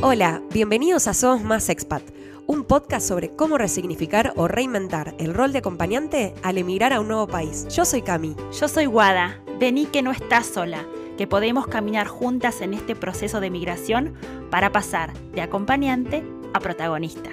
Hola, bienvenidos a Somos Más Expat, un podcast sobre cómo resignificar o reinventar el rol de acompañante al emigrar a un nuevo país. Yo soy Cami. Yo soy Guada. Vení que no estás sola, que podemos caminar juntas en este proceso de migración para pasar de acompañante a protagonista.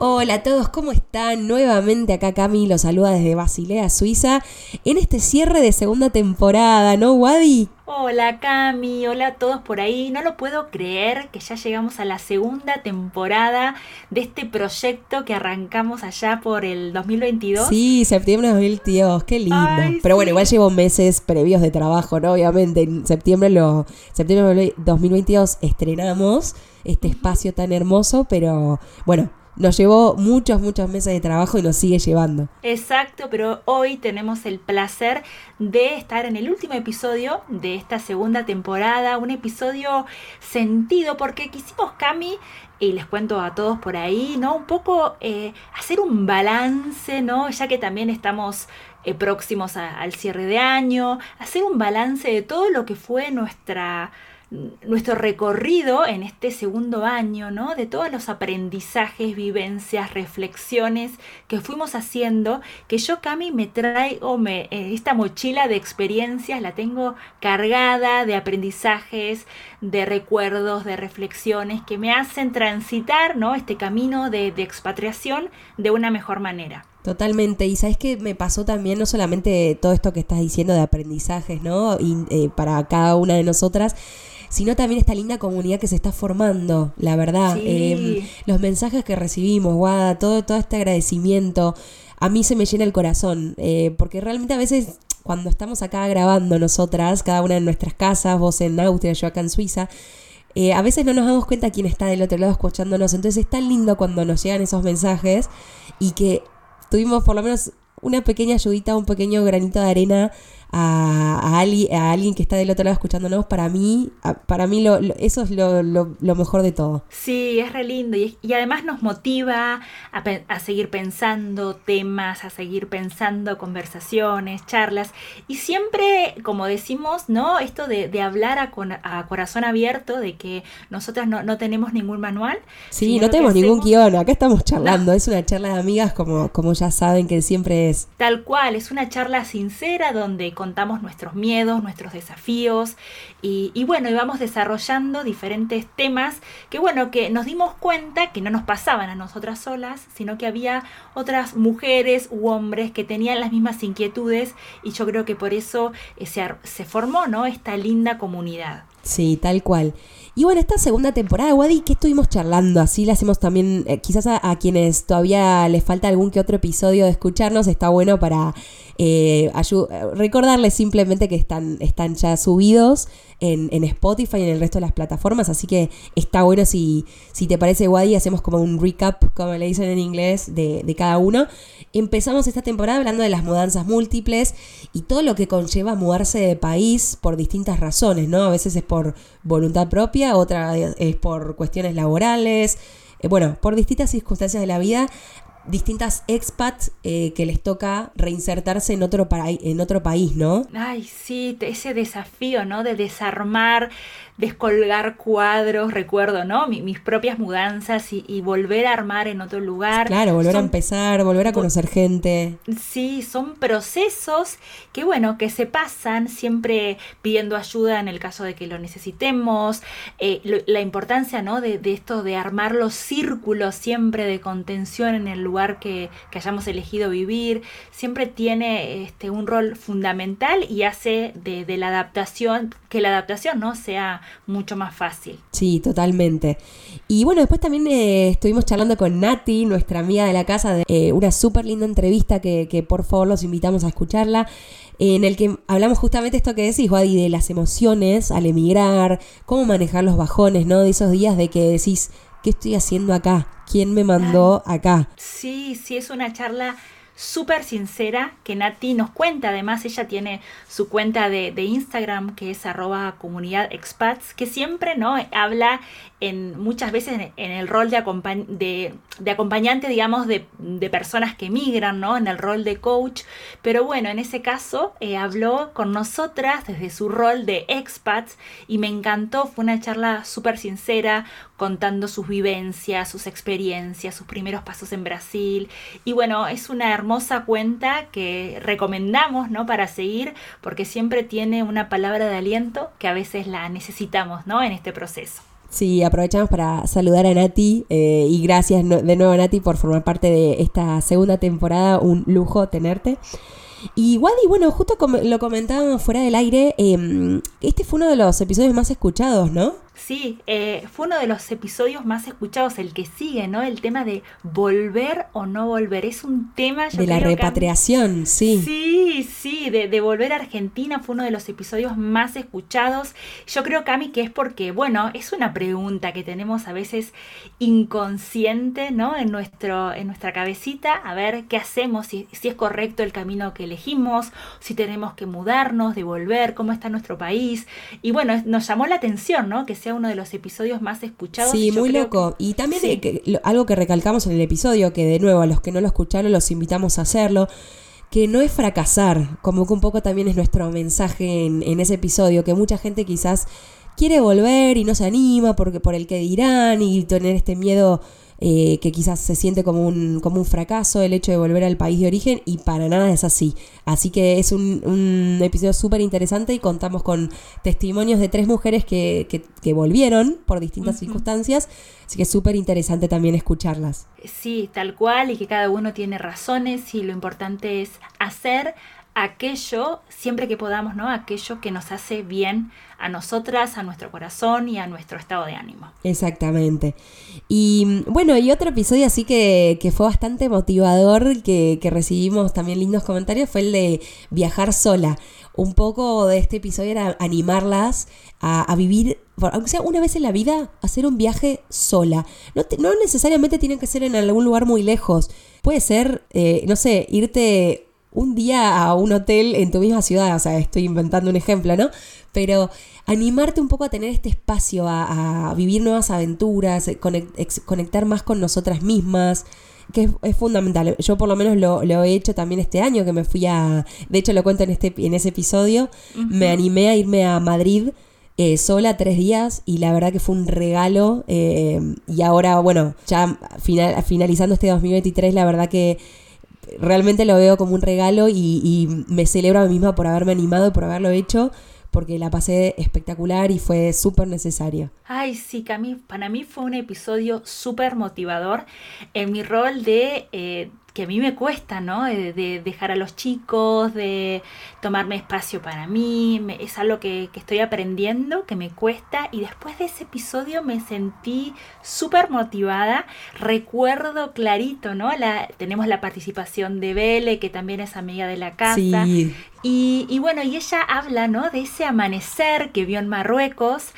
Hola a todos, ¿cómo están? Nuevamente acá Cami los saluda desde Basilea, Suiza, en este cierre de segunda temporada, ¿no, Wadi? Hola Cami, hola a todos por ahí. No lo puedo creer que ya llegamos a la segunda temporada de este proyecto que arrancamos allá por el 2022. Sí, septiembre de 2022, qué lindo. Pero bueno, igual llevo meses previos de trabajo, ¿no? Obviamente, en septiembre, lo, septiembre de 2022 estrenamos este espacio tan hermoso, pero bueno, nos llevó muchos, muchos meses de trabajo y nos sigue llevando. Exacto, pero hoy tenemos el placer de estar en el último episodio de esta segunda temporada, un episodio sentido porque quisimos, Cami, y les cuento a todos por ahí, ¿no? Un poco eh, hacer un balance, ¿no? Ya que también estamos eh, próximos al cierre de año, hacer un balance de todo lo que fue nuestra nuestro recorrido en este segundo año, ¿no? De todos los aprendizajes, vivencias, reflexiones que fuimos haciendo, que yo, Cami, me traigo, me, eh, esta mochila de experiencias la tengo cargada de aprendizajes, de recuerdos, de reflexiones que me hacen transitar, ¿no? Este camino de, expatriación de una mejor manera. Totalmente, y sabes que me pasó también no solamente todo esto que estás diciendo de aprendizajes, ¿no? Eh, para cada una de nosotras, sino también esta linda comunidad que se está formando, la verdad. Em, los mensajes que recibimos, Guada, todo, todo este agradecimiento, a mí se me llena el corazón, eh, porque realmente a veces cuando estamos acá grabando nosotras, cada una en nuestras casas, vos en Austria, yo acá en Suiza, eh, a veces no nos damos cuenta quién está del otro lado escuchándonos. Entonces es tan lindo cuando nos llegan esos mensajes y que tuvimos por lo menos una pequeña ayudita, un pequeño granito de arena a, a, alguien que está del otro lado escuchándonos, para mí, para mí lo, eso es lo, lo, mejor de todo. Sí, es re lindo y, además nos motiva a, a, seguir pensando temas, a seguir pensando conversaciones, charlas y siempre, como decimos, ¿no? Esto de, de hablar a, a, corazón abierto, de que nosotras no, no tenemos ningún manual. Sí, no tenemos ningún guion, acá estamos charlando, es una charla de amigas como, como ya saben que siempre es. Tal cual, es una charla sincera donde contamos nuestros miedos, nuestros desafíos y, bueno, íbamos desarrollando diferentes temas que bueno, que nos dimos cuenta que no nos pasaban a nosotras solas, sino que había otras mujeres u hombres que tenían las mismas inquietudes y yo creo que por eso eh, se, se formó ¿no? esta linda comunidad. Sí, tal cual. Y bueno, esta segunda temporada, Wadi, ¿qué estuvimos charlando? Así le hacemos también, eh, quizás a, quienes todavía les falta algún que otro episodio de escucharnos, está bueno para eh, recordarles simplemente que están, están ya subidos en, Spotify y en el resto de las plataformas, así que está bueno si, si te parece, Wadi, hacemos como un recap, como le dicen en inglés, de, de cada uno. Empezamos esta temporada hablando de las mudanzas múltiples y todo lo que conlleva mudarse de país por distintas razones, ¿no? A veces es por voluntad propia, otra es por cuestiones laborales, eh, bueno, por distintas circunstancias de la vida distintas expats eh, que les toca reinsertarse en otro, en otro país, ¿no? Ay, sí, ese desafío, ¿no? De desarmar, descolgar cuadros, recuerdo, ¿no? mis propias mudanzas y, volver a armar en otro lugar. Claro, volver a empezar, volver a conocer gente. Sí, son procesos que, bueno, que se pasan siempre pidiendo ayuda en el caso de que lo necesitemos. Eh, la importancia, ¿no? De, de esto de armar los círculos siempre de contención en el lugar lugar que, hayamos elegido vivir, siempre tiene este, un rol fundamental y hace de, la adaptación, que la adaptación no sea mucho más fácil. Sí, totalmente. Y bueno, después también eh, estuvimos charlando con Nati, nuestra amiga de la casa, de, eh, una súper linda entrevista que, que por favor los invitamos a escucharla en el que hablamos justamente esto que decís, Wadi, de las emociones al emigrar, cómo manejar los bajones, ¿no? De esos días de que decís, ¿qué estoy haciendo acá? ¿Quién me mandó acá? Sí, sí, es una charla súper sincera que Nati nos cuenta. Además, ella tiene su cuenta de, Instagram que es arroba comunidad expats, que siempre ¿no? habla en, muchas veces en, el rol de, de, acompañante, digamos, de, personas que migran, ¿no? En el rol de coach. Pero bueno, en ese caso eh, habló con nosotras desde su rol de expats y me encantó. Fue una charla súper sincera, contando sus vivencias, sus experiencias, sus primeros pasos en Brasil. Y bueno, es una hermosa cuenta que recomendamos, ¿no? Para seguir, porque siempre tiene una palabra de aliento que a veces la necesitamos, ¿no? En este proceso. Sí, aprovechamos para saludar a Nati eh, y gracias de nuevo Nati por formar parte de esta segunda temporada, un lujo tenerte. Y Wadi, bueno, justo lo comentábamos fuera del aire, em, este fue uno de los episodios más escuchados, ¿no? Sí, eh, fue uno de los episodios más escuchados, el que sigue, ¿no? El tema de volver o no volver. Es un tema... de la repatriación, sí. Sí, sí, de, volver a Argentina fue uno de los episodios más escuchados. Yo creo, Cami, que es porque, bueno, es una pregunta que tenemos a veces inconsciente, ¿no? En, nuestro, en nuestra cabecita, a ver qué hacemos, si, si es correcto el camino que elegimos, si tenemos que mudarnos, devolver, cómo está nuestro país. Y bueno, nos llamó la atención, ¿no? Que sea uno de los episodios más escuchados. Sí, muy loco. y también algo que recalcamos en el episodio, que de nuevo a los que no lo escucharon los invitamos a hacerlo, que no es fracasar, como que un poco también es nuestro mensaje en, en ese episodio, que mucha gente quizás quiere volver y no se anima porque por el que dirán y tener este miedo eh, que quizás se siente como un, como un fracaso el hecho de volver al país de origen y para nada es así. Así que es un, episodio súper interesante y contamos con testimonios de tres mujeres que, que, volvieron por distintas circunstancias, así que es súper interesante también escucharlas. Sí, tal cual y que cada uno tiene razones y lo importante es hacer aquello, siempre que podamos, ¿no? Aquello que nos hace bien a nosotras, a nuestro corazón y a nuestro estado de ánimo. Exactamente. Y bueno, y otro episodio así que, fue bastante motivador, que, recibimos también lindos comentarios, fue el de viajar sola. Un poco de este episodio era animarlas a, vivir, aunque sea una vez en la vida, hacer un viaje sola. No, no necesariamente tiene que ser en algún lugar muy lejos. Puede ser, eh, no sé, irte un día a un hotel en tu misma ciudad, o sea, estoy inventando un ejemplo, ¿no? Pero animarte un poco a tener este espacio, a, vivir nuevas aventuras, conectar más con nosotras mismas, que es, fundamental. Yo por lo menos lo, he hecho también este año, que me fui a, de hecho lo cuento en, este, en ese episodio, me animé a irme a Madrid. Eh, sola tres días y la verdad que fue un regalo eh, y ahora bueno ya final, finalizando este 2023 la verdad que realmente lo veo como un regalo y, me celebro a mí misma por haberme animado y por haberlo hecho porque la pasé espectacular y fue súper necesario. Ay, sí, para mí fue un episodio súper motivador en mi rol de eh, que a mí me cuesta, ¿no? De, dejar a los chicos, de tomarme espacio para mí, es algo que, estoy aprendiendo, que me cuesta y después de ese episodio me sentí súper motivada, recuerdo clarito, ¿no? La, tenemos la participación de Bele, que también es amiga de la casa, sí. Y, bueno, y ella habla, ¿no? De ese amanecer que vio en Marruecos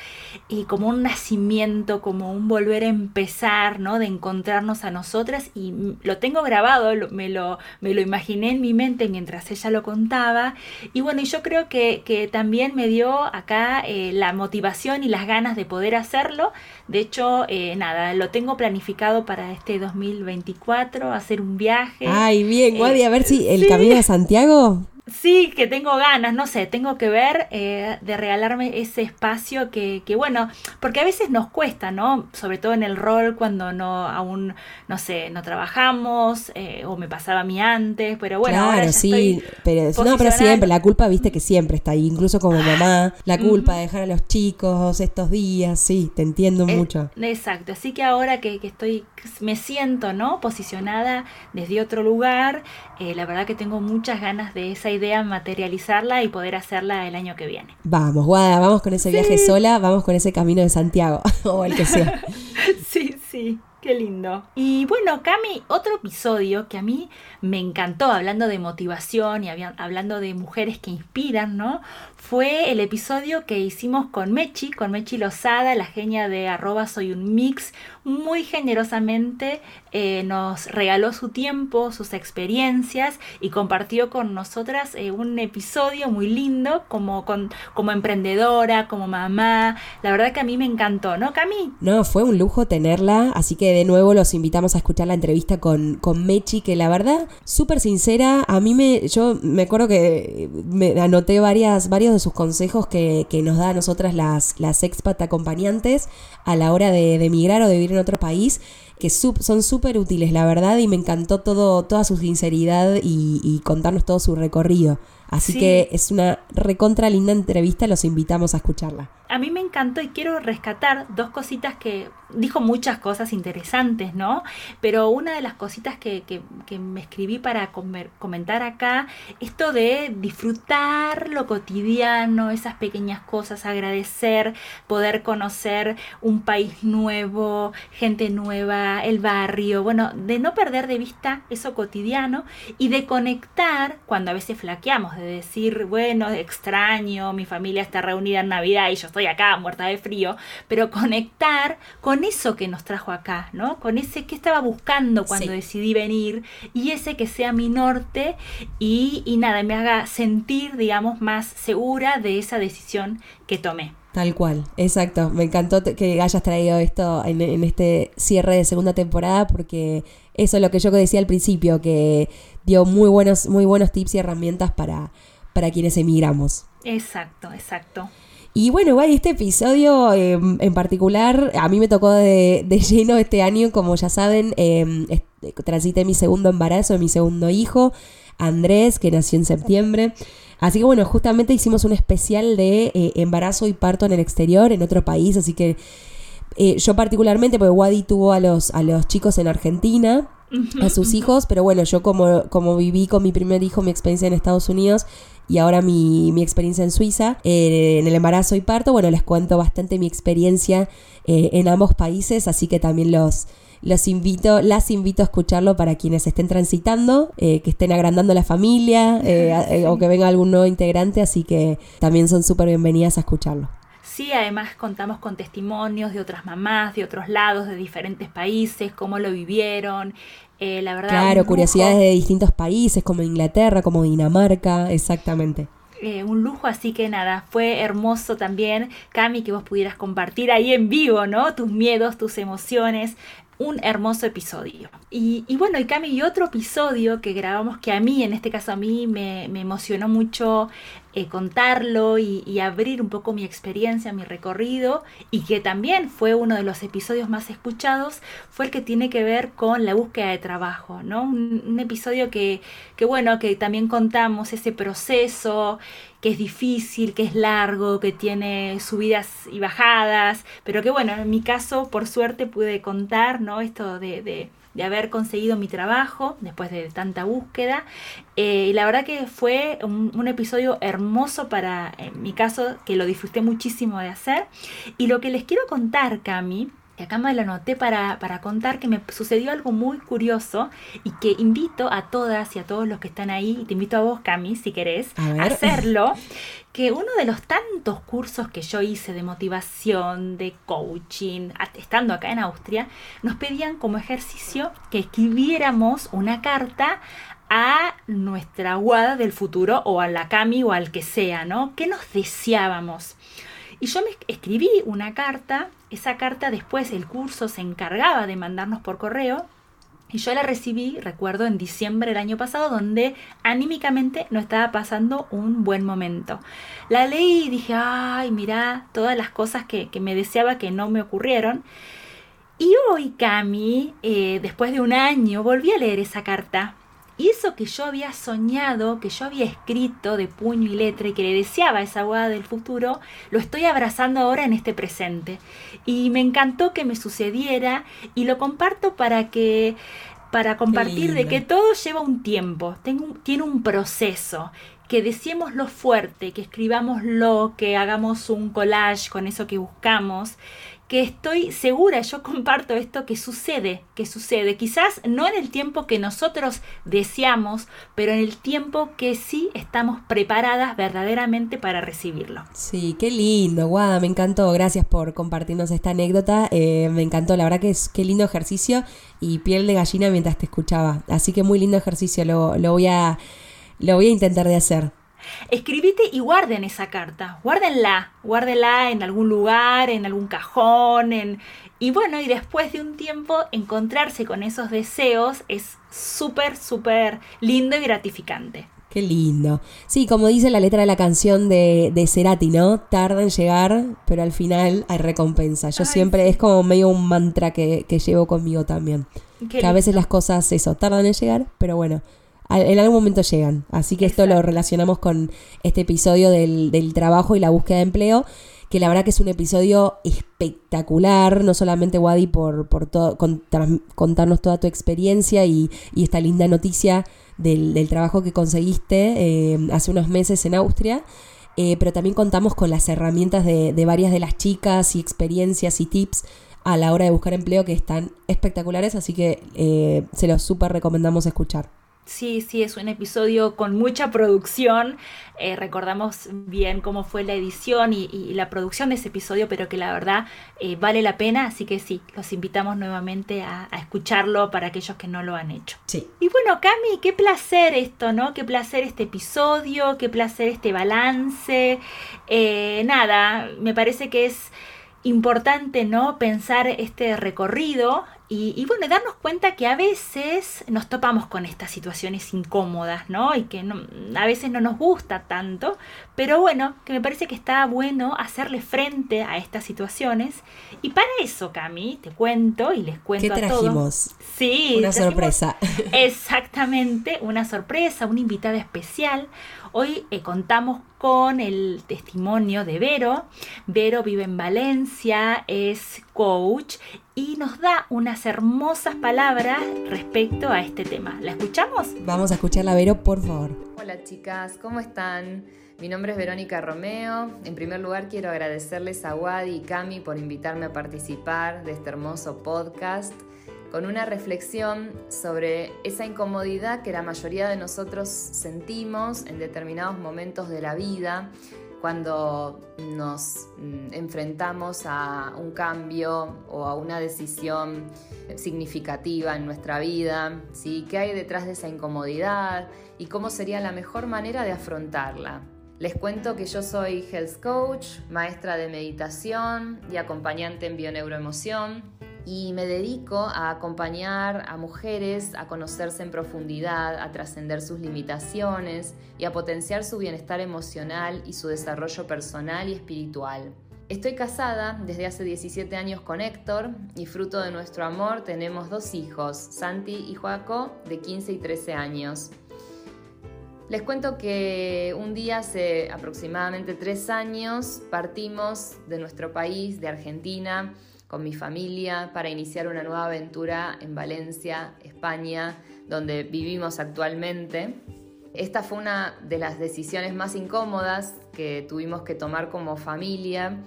y como un nacimiento, como un volver a empezar, ¿no? De encontrarnos a nosotras y lo tengo grabado, me, lo, me lo imaginé en mi mente mientras ella lo contaba. Y bueno, y yo creo que, también me dio acá eh, la motivación y las ganas de poder hacerlo. De hecho, eh, nada, lo tengo planificado para este 2024, hacer un viaje. Ay, bien, Guadi, a ver si el camino de Santiago Sí, que tengo ganas, no sé, tengo que ver eh, de regalarme ese espacio que, que, bueno, porque a veces nos cuesta, ¿no? Sobre todo en el rol cuando no aún, no sé, no trabajamos eh, o me pasaba a mí antes, pero bueno. Claro, sí, pero, no, pero siempre, la culpa, viste que siempre está ahí, incluso como mamá, la culpa de dejar a los chicos estos días, sí, te entiendo eh, mucho. Exacto, así que ahora que, que, estoy, me siento, ¿no? Posicionada desde otro lugar, la verdad que tengo muchas ganas de esa idea materializarla y poder hacerla el año que viene. Vamos, Guada, vamos con ese viaje sola, vamos con ese camino de Santiago o el que sea. sí, sí. Qué lindo. Y bueno, Cami, otro episodio que a mí me encantó, hablando de motivación y hablando de mujeres que inspiran, ¿no? Fue el episodio que hicimos con Mechi, con Mechi Lozada, la genia de arroba soy un mix, muy generosamente eh, nos regaló su tiempo, sus experiencias y compartió con nosotras eh, un episodio muy lindo como, con, como emprendedora, como mamá. La verdad que a mí me encantó, ¿no, Cami? No, fue un lujo tenerla, así que de nuevo los invitamos a escuchar la entrevista con, con Mechi, que la verdad, súper sincera, a mí me, yo me acuerdo que me anoté varias, varios de sus consejos que, que nos da a nosotras las, las expat acompañantes a la hora de, de emigrar o de vivir en otro país que son súper útiles, la verdad, y me encantó todo, toda su sinceridad y, contarnos todo su recorrido. Así que es una recontra linda entrevista, los invitamos a escucharla. A mí me encantó y quiero rescatar dos cositas que dijo muchas cosas interesantes, ¿no? Pero una de las cositas que, que, me escribí para comentar acá, esto de disfrutar lo cotidiano, esas pequeñas cosas, agradecer, poder conocer un país nuevo, gente nueva, el barrio, bueno, de no perder de vista eso cotidiano y de conectar cuando a veces flaqueamos, de decir, bueno, extraño, mi familia está reunida en Navidad y yo estoy acá muerta de frío, pero conectar con eso que nos trajo acá, ¿no? Con ese que estaba buscando cuando decidí venir y ese que sea mi norte y, y nada, me haga sentir, digamos, más segura de esa decisión que tomé. Tal cual, exacto. Me encantó que hayas traído esto en, en, este cierre de segunda temporada porque eso es lo que yo decía al principio, que dio muy buenos, muy buenos tips y herramientas para, para quienes emigramos. Exacto, exacto. Y bueno, igual este episodio em, en particular a mí me tocó de, lleno este año, como ya saben, eh, transité mi segundo embarazo de mi segundo hijo, Andrés, que nació en septiembre. Así que bueno, justamente hicimos un especial de eh, embarazo y parto en el exterior, en otro país, así que eh, yo particularmente, porque Wadi tuvo a los, a los chicos en Argentina, a sus hijos, pero bueno, yo como, como viví con mi primer hijo mi experiencia en Estados Unidos y ahora mi, mi experiencia en Suiza, eh, en el embarazo y parto, bueno, les cuento bastante mi experiencia eh, en ambos países, así que también los, los invito, las invito a escucharlo para quienes estén transitando, que estén agrandando la familia o que venga algún nuevo integrante, así que también son súper bienvenidas a escucharlo. Sí, además contamos con testimonios de otras mamás, de otros lados, de diferentes países, cómo lo vivieron. Eh, la verdad, claro, curiosidades de distintos países, como Inglaterra, como Dinamarca, exactamente. Eh, un lujo, así que nada, fue hermoso también, Cami, que vos pudieras compartir ahí en vivo, ¿no? Tus miedos, tus emociones, un hermoso episodio. Y, bueno, y Cami, y otro episodio que grabamos que a mí, en este caso a mí, me, me emocionó mucho eh, contarlo y, abrir un poco mi experiencia, mi recorrido, y que también fue uno de los episodios más escuchados, fue el que tiene que ver con la búsqueda de trabajo, ¿no? Un, episodio que, que, bueno, que también contamos ese proceso, que es difícil, que es largo, que tiene subidas y bajadas, pero que bueno, en mi caso, por suerte, pude contar, ¿no? Esto de de haber conseguido mi trabajo después de tanta búsqueda. Eh, y la verdad que fue un, episodio hermoso para, mi caso, que lo disfruté muchísimo de hacer. Y lo que les quiero contar, Cami, que acá me lo anoté para, para, contar que me sucedió algo muy curioso y que invito a todas y a todos los que están ahí, y te invito a vos, Cami, si querés, a, hacerlo, que uno de los tantos cursos que yo hice de motivación, de coaching, estando acá en Austria, nos pedían como ejercicio que escribiéramos una carta a nuestra guada del futuro o a la Cami o al que sea, ¿no? ¿Qué nos deseábamos? Y yo me escribí una carta, esa carta después el curso se encargaba de mandarnos por correo y yo la recibí, recuerdo, en diciembre del año pasado, donde anímicamente no estaba pasando un buen momento. La leí y dije, ay, mira, todas las cosas que, me deseaba que no me ocurrieron. Y hoy, Cami, eh, después de un año, volví a leer esa carta y eso que yo había soñado, que yo había escrito de puño y letra y que le deseaba esa boda del futuro, lo estoy abrazando ahora en este presente. Y me encantó que me sucediera y lo comparto para que para compartir de que todo lleva un tiempo, tiene un proceso, que deseemos lo fuerte, que escribamos lo, que hagamos un collage con eso que buscamos, que estoy segura, yo comparto esto, que sucede, que sucede. Quizás no en el tiempo que nosotros deseamos, pero en el tiempo que sí estamos preparadas verdaderamente para recibirlo. Sí, qué lindo, Guada, me encantó. Gracias por compartirnos esta anécdota. Eh, me encantó, la verdad que es qué lindo ejercicio y piel de gallina mientras te escuchaba. Así que muy lindo ejercicio, lo, lo voy, a, lo voy a intentar de hacer. Escribite y guarden esa carta, guárdenla, guárdenla en algún lugar, en algún cajón, en... y bueno, y después de un tiempo encontrarse con esos deseos es súper, súper lindo y gratificante. Qué lindo. Sí, como dice la letra de la canción de, de Cerati, ¿no? Tarda en llegar, pero al final hay recompensa. Yo siempre, es como medio un mantra que, que llevo conmigo también. que a veces las cosas, eso, tardan en llegar, pero bueno, en algún momento llegan. Así que esto lo relacionamos con este episodio del, del, trabajo y la búsqueda de empleo, que la verdad que es un episodio espectacular, no solamente Wadi por, por todo, contarnos toda tu experiencia y, y esta linda noticia del, del trabajo que conseguiste eh, hace unos meses en Austria. Eh, pero también contamos con las herramientas de, de varias de las chicas y experiencias y tips a la hora de buscar empleo que están espectaculares, así que eh, se los súper recomendamos escuchar. Sí, sí, es un episodio con mucha producción. Eh, recordamos bien cómo fue la edición y, la producción de ese episodio, pero que la verdad eh, vale la pena. Así que sí, los invitamos nuevamente a, escucharlo para aquellos que no lo han hecho. Sí. Y bueno, Cami, qué placer esto, ¿no? Qué placer este episodio, qué placer este balance. Eh, nada, me parece que es importante, ¿no? Pensar este recorrido y, bueno, darnos cuenta que a veces nos topamos con estas situaciones incómodas, ¿no? Y que a veces no nos gusta tanto, pero bueno, que me parece que está bueno hacerle frente a estas situaciones. Y para eso, Cami, te cuento y les cuento ¿Qué trajimos? a todos. Sí, una sorpresa. Exactamente, una sorpresa, una invitada especial. Hoy eh, contamos con el testimonio de Vero. Vero vive en Valencia, es coach y nos da unas hermosas palabras respecto a este tema. ¿La escuchamos? Vamos a escucharla, Vero, por favor. Hola chicas, ¿cómo están? Mi nombre es Verónica Romeo. En primer lugar quiero agradecerles a Wadi y Cami por invitarme a participar de este hermoso podcast con una reflexión sobre esa incomodidad que la mayoría de nosotros sentimos en determinados momentos de la vida cuando nos mm, enfrentamos a un cambio o a una decisión significativa en nuestra vida, ¿sí? ¿Qué hay detrás de esa incomodidad y cómo sería la mejor manera de afrontarla? Les cuento que yo soy health coach, maestra de meditación y acompañante en bioneuroemoción y me dedico a acompañar a mujeres a conocerse en profundidad, a trascender sus limitaciones y a potenciar su bienestar emocional y su desarrollo personal y espiritual. Estoy casada desde hace 17 años con Héctor y fruto de nuestro amor tenemos dos hijos, Santi y Joaco, de 15 y 13 años. Les cuento que un día hace aproximadamente tres años partimos de nuestro país, de Argentina, con mi familia para iniciar una nueva aventura en Valencia, España, donde vivimos actualmente. Esta fue una de las decisiones más incómodas que tuvimos que tomar como familia.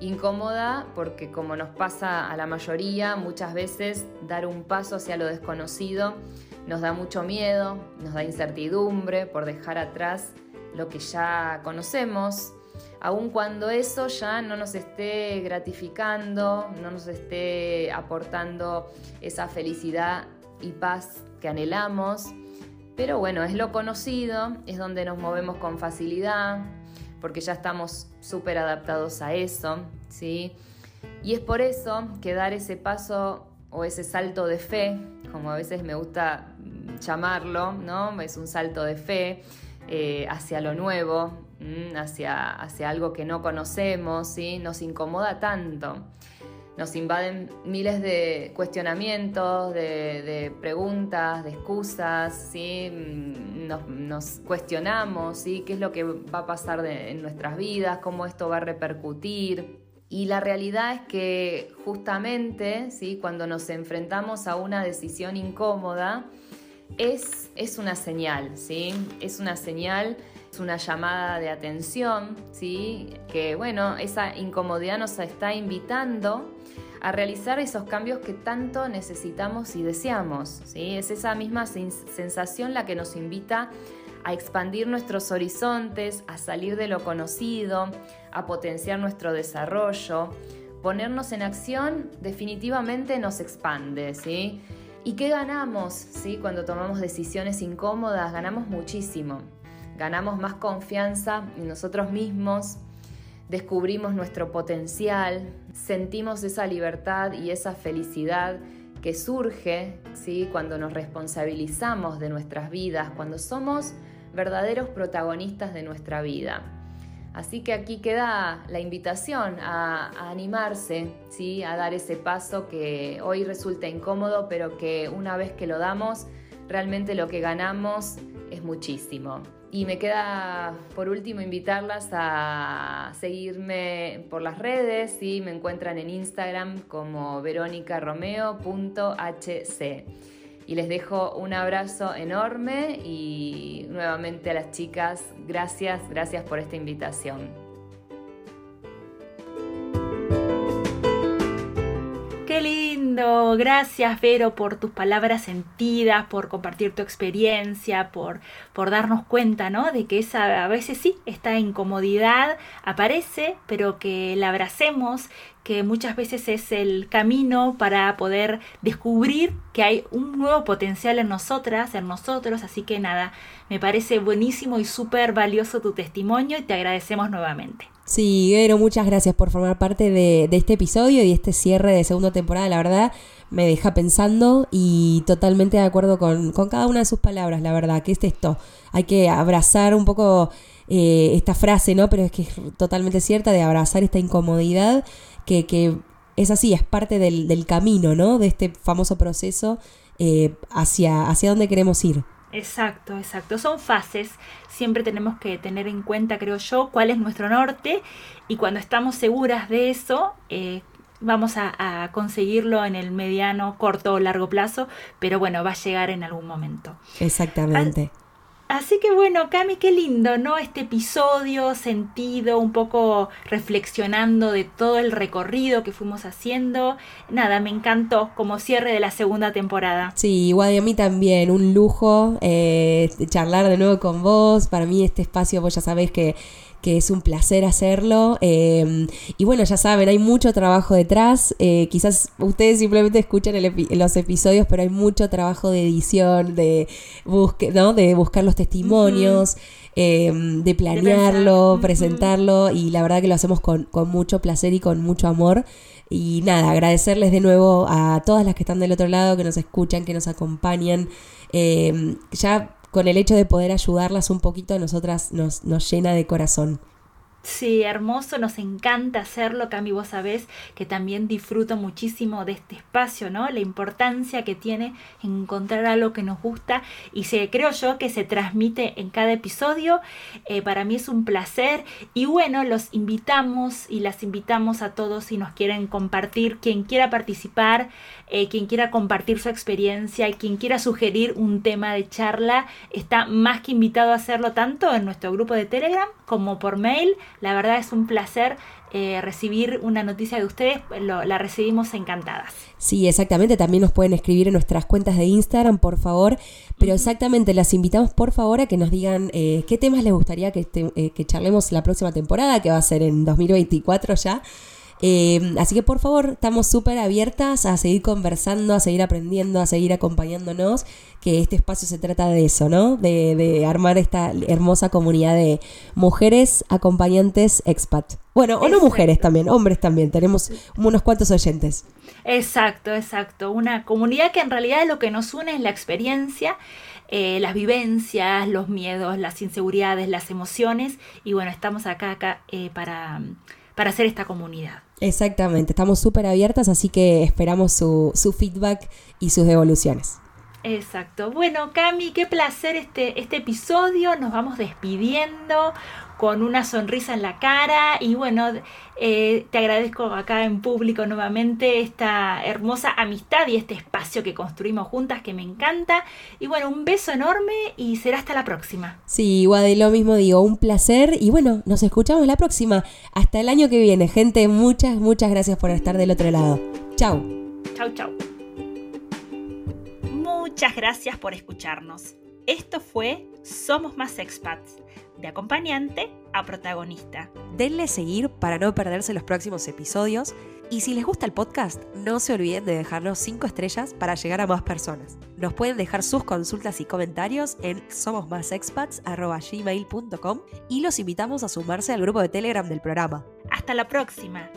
Incómoda porque como nos pasa a la mayoría, muchas veces dar un paso hacia lo desconocido nos da mucho miedo, nos da incertidumbre por dejar atrás lo que ya conocemos, aun cuando eso ya no nos esté gratificando, no nos esté aportando esa felicidad y paz que anhelamos. Pero bueno, es lo conocido, es donde nos movemos con facilidad, porque ya estamos súper adaptados a eso, ¿sí? Y es por eso que dar ese paso o ese salto de fe, como a veces me gusta llamarlo, ¿no? Es un salto de fe eh, hacia lo nuevo, hacia, hacia algo que no conocemos, ¿sí? nos incomoda tanto. Nos invaden miles de cuestionamientos, de, preguntas, de excusas, ¿sí? Mm, nos, cuestionamos ¿sí? qué es lo que va a pasar en nuestras vidas, cómo esto va a repercutir. Y la realidad es que justamente ¿sí? cuando nos enfrentamos a una decisión incómoda, es, es una señal, ¿sí? Es una señal Es una llamada de atención, ¿sí? Que bueno, esa incomodidad nos está invitando a realizar esos cambios que tanto necesitamos y deseamos, ¿sí? Es esa misma sensación la que nos invita a expandir nuestros horizontes, a salir de lo conocido, a potenciar nuestro desarrollo. Ponernos en acción definitivamente nos expande, ¿sí? ¿Y qué ganamos? ¿sí? Cuando tomamos decisiones incómodas, ganamos muchísimo. Ganamos más confianza en nosotros mismos, descubrimos nuestro potencial, sentimos esa libertad y esa felicidad que surge ¿sí? cuando nos responsabilizamos de nuestras vidas, cuando somos verdaderos protagonistas de nuestra vida. Así que aquí queda la invitación a, animarse, ¿sí? a dar ese paso que hoy resulta incómodo, pero que una vez que lo damos, realmente lo que ganamos es muchísimo. Y me queda por último invitarlas a seguirme por las redes, ¿sí? me encuentran en Instagram como veronicaromeo.hc. Y les dejo un abrazo enorme y nuevamente a las chicas, gracias, gracias por esta invitación. Gracias Vero por tus palabras sentidas, por compartir tu experiencia, por, por darnos cuenta, ¿no? De que esa, a veces sí, esta incomodidad aparece, pero que la abracemos que muchas veces es el camino para poder descubrir que hay un nuevo potencial en nosotras, en nosotros, así que nada, me parece buenísimo y súper valioso tu testimonio y te agradecemos nuevamente. Sí, Guero, muchas gracias por formar parte de, este episodio y este cierre de segunda temporada, la verdad me deja pensando y totalmente de acuerdo con, cada una de sus palabras, la verdad, que es esto, hay que abrazar un poco eh, esta frase, ¿no? Pero es que es totalmente cierta de abrazar esta incomodidad que, es así, es parte del, camino, ¿no? De este famoso proceso eh, hacia, hacia dónde queremos ir. Exacto, exacto. Son fases. Siempre tenemos que tener en cuenta, creo yo, cuál es nuestro norte y cuando estamos seguras de eso, eh, vamos a, a, conseguirlo en el mediano, corto o largo plazo, pero bueno, va a llegar en algún momento. Exactamente. Así que bueno, Cami, qué lindo, ¿no? Este episodio sentido, un poco reflexionando de todo el recorrido que fuimos haciendo. Nada, me encantó como cierre de la segunda temporada. Sí, igual a mí también, un lujo eh, charlar de nuevo con vos. Para mí este espacio, vos ya sabéis que que es un placer hacerlo. Em, y bueno, ya saben, hay mucho trabajo detrás. Eh, quizás ustedes simplemente escuchan los episodios, pero hay mucho trabajo de edición, de, busque, ¿no? de buscar los testimonios. Em, de planearlo, presentarlo y la verdad que lo hacemos con, mucho placer y con mucho amor. Y nada, agradecerles de nuevo a todas las que están del otro lado, que nos escuchan, que nos acompañan. Em, ya con el hecho de poder ayudarlas un poquito a nosotras nos, nos llena de corazón. Sí, hermoso, nos encanta hacerlo, Cami, vos sabés que también disfruto muchísimo de este espacio, ¿no? La importancia que tiene encontrar algo que nos gusta y se, creo yo que se transmite en cada episodio. Eh, para mí es un placer y bueno, los invitamos y las invitamos a todos si nos quieren compartir, quien quiera participar, eh, quien quiera compartir su experiencia, quien quiera sugerir un tema de charla, está más que invitado a hacerlo tanto en nuestro grupo de Telegram como por mail la verdad es un placer eh, recibir una noticia de ustedes, la recibimos encantadas. Sí, exactamente, también nos pueden escribir en nuestras cuentas de Instagram, por favor, pero exactamente, las invitamos por favor a que nos digan eh, qué temas les gustaría que, eh, que charlemos la próxima temporada, que va a ser en 2024 ya. Eh, así que por favor, estamos súper abiertas a seguir conversando, a seguir aprendiendo, a seguir acompañándonos, que este espacio se trata de eso, ¿no? De, de armar esta hermosa comunidad de mujeres acompañantes expat. Bueno, o no mujeres también, hombres también, tenemos unos cuantos oyentes. Exacto, exacto. Una comunidad que en realidad lo que nos une es la experiencia, eh, las vivencias, los miedos, las inseguridades, las emociones. Y bueno, estamos acá, acá eh, para, para hacer esta comunidad. Exactamente, estamos súper abiertas, así que esperamos su, su feedback y sus devoluciones. Exacto. Bueno, Cami, qué placer este, este episodio. Nos vamos despidiendo con una sonrisa en la cara y bueno, eh, te agradezco acá en público nuevamente esta hermosa amistad y este espacio que construimos juntas que me encanta. Y bueno, un beso enorme y será hasta la próxima. Sí, Wadi, lo mismo digo, un placer y bueno, nos escuchamos la próxima. Hasta el año que viene, gente, muchas, muchas gracias por estar del otro lado. Chau. Chau, chau. Muchas gracias por escucharnos. Esto fue Somos Más Expats de acompañante a protagonista. Denle seguir para no perderse los próximos episodios y si les gusta el podcast, no se olviden de dejarnos 5 estrellas para llegar a más personas. Nos pueden dejar sus consultas y comentarios en somosmasexpats.gmail.com y los invitamos a sumarse al grupo de Telegram del programa. Hasta la próxima.